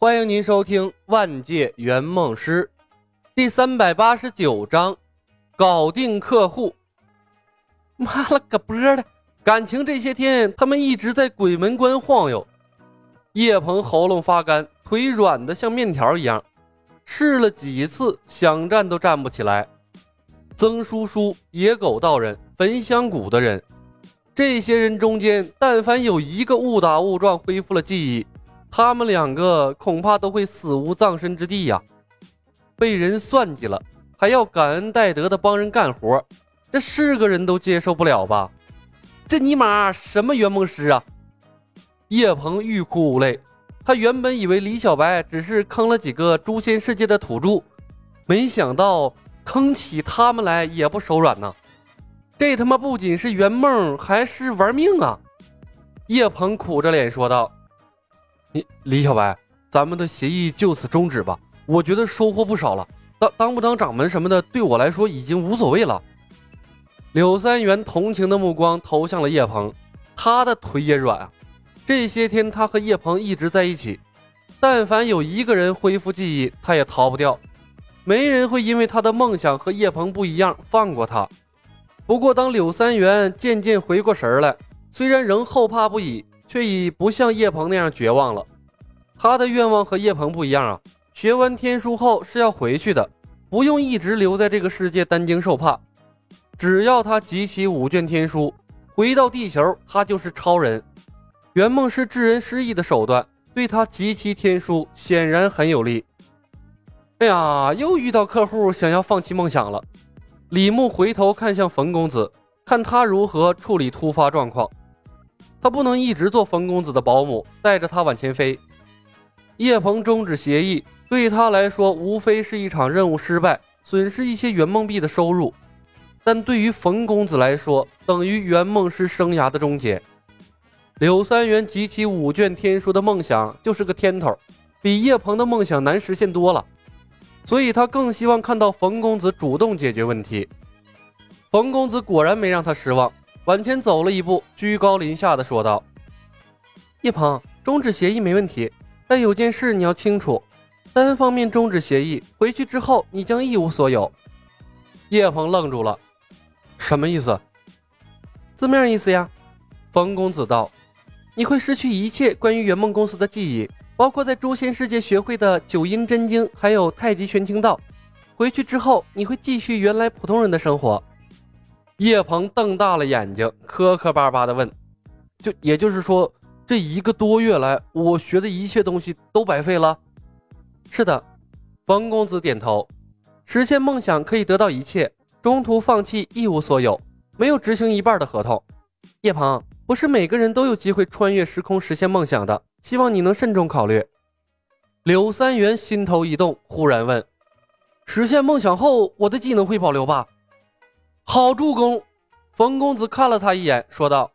欢迎您收听《万界圆梦师》第三百八十九章，搞定客户。妈了个波的！感情这些天他们一直在鬼门关晃悠。叶鹏喉咙发干，腿软的像面条一样，试了几次想站都站不起来。曾叔叔、野狗道人、焚香谷的人，这些人中间，但凡有一个误打误撞恢复了记忆。他们两个恐怕都会死无葬身之地呀！被人算计了，还要感恩戴德的帮人干活，这是个人都接受不了吧？这尼玛什么圆梦师啊！叶鹏欲哭无泪，他原本以为李小白只是坑了几个诛仙世界的土著，没想到坑起他们来也不手软呐！这他妈不仅是圆梦，还是玩命啊！叶鹏苦着脸说道。你李小白，咱们的协议就此终止吧。我觉得收获不少了，当当不当掌门什么的，对我来说已经无所谓了。柳三元同情的目光投向了叶鹏，他的腿也软啊。这些天他和叶鹏一直在一起，但凡有一个人恢复记忆，他也逃不掉。没人会因为他的梦想和叶鹏不一样放过他。不过当柳三元渐渐回过神来，虽然仍后怕不已。却已不像叶鹏那样绝望了。他的愿望和叶鹏不一样啊，学完天书后是要回去的，不用一直留在这个世界担惊受怕。只要他集齐五卷天书，回到地球，他就是超人。圆梦是治人失忆的手段，对他集齐天书显然很有利。哎呀，又遇到客户想要放弃梦想了。李牧回头看向冯公子，看他如何处理突发状况。他不能一直做冯公子的保姆，带着他往前飞。叶鹏终止协议，对他来说无非是一场任务失败，损失一些圆梦币的收入；但对于冯公子来说，等于圆梦师生涯的终结。柳三元集齐五卷天书的梦想就是个天头，比叶鹏的梦想难实现多了，所以他更希望看到冯公子主动解决问题。冯公子果然没让他失望。往前走了一步，居高临下的说道：“叶鹏，终止协议没问题，但有件事你要清楚，单方面终止协议，回去之后你将一无所有。”叶鹏愣住了，什么意思？字面意思呀。冯公子道：“你会失去一切关于圆梦公司的记忆，包括在诛仙世界学会的九阴真经，还有太极玄清道。回去之后，你会继续原来普通人的生活。”叶鹏瞪大了眼睛，磕磕巴巴地问：“就也就是说，这一个多月来，我学的一切东西都白费了？”“是的。”冯公子点头。“实现梦想可以得到一切，中途放弃一无所有，没有执行一半的合同。”“叶鹏，不是每个人都有机会穿越时空实现梦想的，希望你能慎重考虑。”柳三元心头一动，忽然问：“实现梦想后，我的技能会保留吧？”好助攻，冯公子看了他一眼，说道：“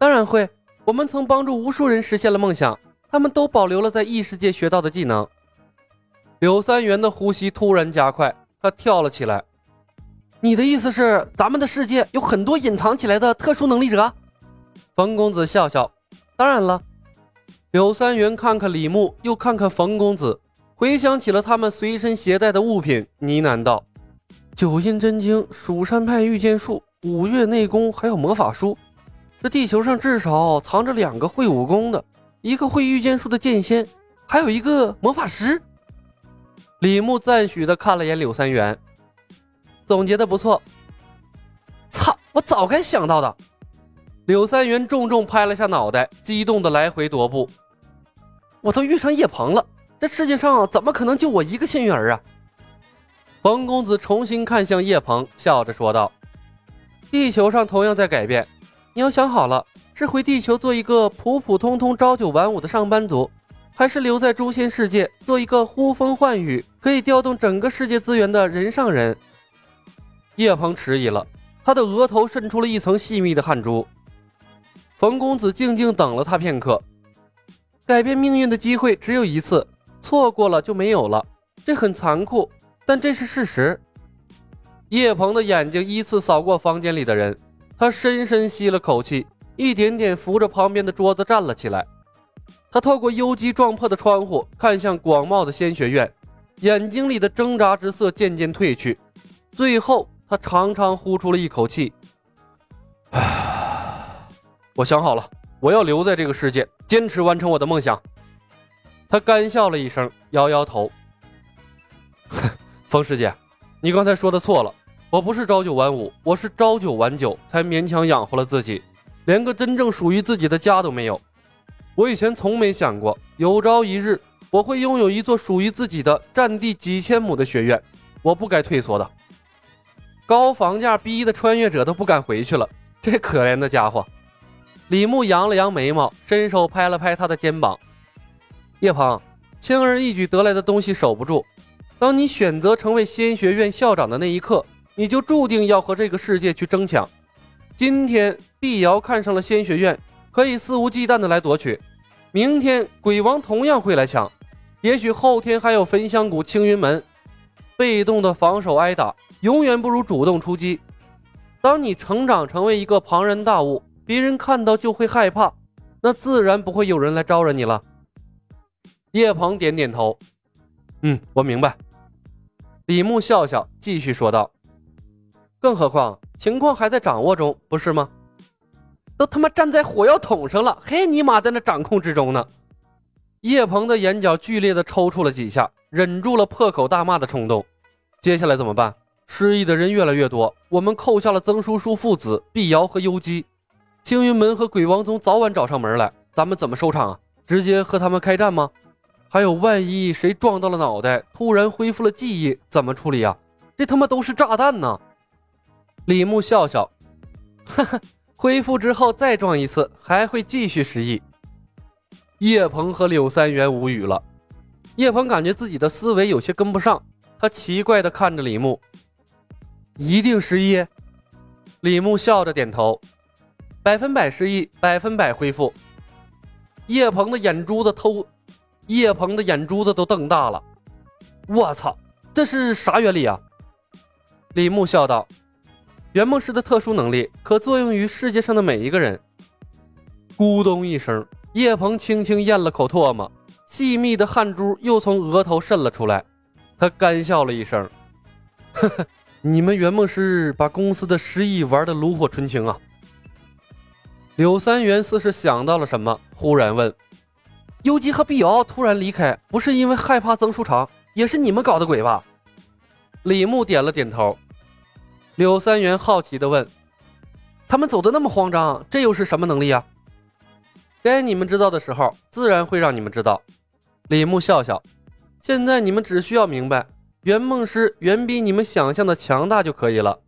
当然会，我们曾帮助无数人实现了梦想，他们都保留了在异世界学到的技能。”柳三元的呼吸突然加快，他跳了起来。“你的意思是，咱们的世界有很多隐藏起来的特殊能力者？”冯公子笑笑：“当然了。”柳三元看看李牧，又看看冯公子，回想起了他们随身携带的物品，呢喃道。九阴真经、蜀山派御剑术、五岳内功，还有魔法书。这地球上至少藏着两个会武功的，一个会御剑术的剑仙，还有一个魔法师。李牧赞许的看了眼柳三元，总结的不错。操，我早该想到的。柳三元重重拍了下脑袋，激动的来回踱步。我都遇上叶鹏了，这世界上怎么可能就我一个幸运儿啊？冯公子重新看向叶鹏，笑着说道：“地球上同样在改变，你要想好了，是回地球做一个普普通通朝九晚五的上班族，还是留在诛仙世界做一个呼风唤雨、可以调动整个世界资源的人上人？”叶鹏迟疑了，他的额头渗出了一层细密的汗珠。冯公子静静等了他片刻，改变命运的机会只有一次，错过了就没有了，这很残酷。但这是事实。叶鹏的眼睛依次扫过房间里的人，他深深吸了口气，一点点扶着旁边的桌子站了起来。他透过幽机撞破的窗户，看向广袤的仙学院，眼睛里的挣扎之色渐渐褪去，最后他长长呼出了一口气：“唉，我想好了，我要留在这个世界，坚持完成我的梦想。”他干笑了一声，摇摇头：“冯师姐，你刚才说的错了，我不是朝九晚五，我是朝九晚九，才勉强养活了自己，连个真正属于自己的家都没有。”我以前从没想过，有朝一日我会拥有一座属于自己的、占地几千亩的学院。我不该退缩的。高房价逼得穿越者都不敢回去了。这可怜的家伙。李牧扬了扬眉毛，伸手拍了拍他的肩膀。叶鹏，轻而易举得来的东西守不住。当你选择成为仙学院校长的那一刻，你就注定要和这个世界去争抢。今天，碧瑶看上了仙学院，可以肆无忌惮的来夺取。明天鬼王同样会来抢，也许后天还有焚香谷、青云门。被动的防守挨打，永远不如主动出击。当你成长成为一个庞然大物，别人看到就会害怕，那自然不会有人来招惹你了。叶鹏点点头，嗯，我明白。李牧笑笑，继续说道：“更何况情况还在掌握中，不是吗？”都他妈站在火药桶上了，嘿尼玛在那掌控之中呢！叶鹏的眼角剧烈的抽搐了几下，忍住了破口大骂的冲动。接下来怎么办？失忆的人越来越多，我们扣下了曾叔叔父子、碧瑶和幽姬，青云门和鬼王宗早晚找上门来，咱们怎么收场啊？直接和他们开战吗？还有万一谁撞到了脑袋，突然恢复了记忆，怎么处理啊？这他妈都是炸弹呢！李牧笑笑，哈哈。恢复之后再撞一次，还会继续失忆。叶鹏和柳三元无语了。叶鹏感觉自己的思维有些跟不上，他奇怪的看着李牧：“一定失忆？”李牧笑着点头：“百分百失忆，百分百恢复。”叶鹏的眼珠子偷，叶鹏的眼珠子都瞪大了。我操，这是啥原理啊？李牧笑道。圆梦师的特殊能力可作用于世界上的每一个人。咕咚一声，叶鹏轻轻咽了口唾沫，细密的汗珠又从额头渗了出来。他干笑了一声：“呵呵，你们圆梦师把公司的失忆玩得炉火纯青啊！”柳三元似是想到了什么，忽然问：“幽姬和碧瑶突然离开，不是因为害怕曾书长，也是你们搞的鬼吧？”李牧点了点头。柳三元好奇地问：“他们走的那么慌张，这又是什么能力啊？”该你们知道的时候，自然会让你们知道。李牧笑笑：“现在你们只需要明白，圆梦师远比你们想象的强大就可以了。”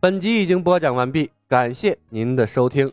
本集已经播讲完毕，感谢您的收听。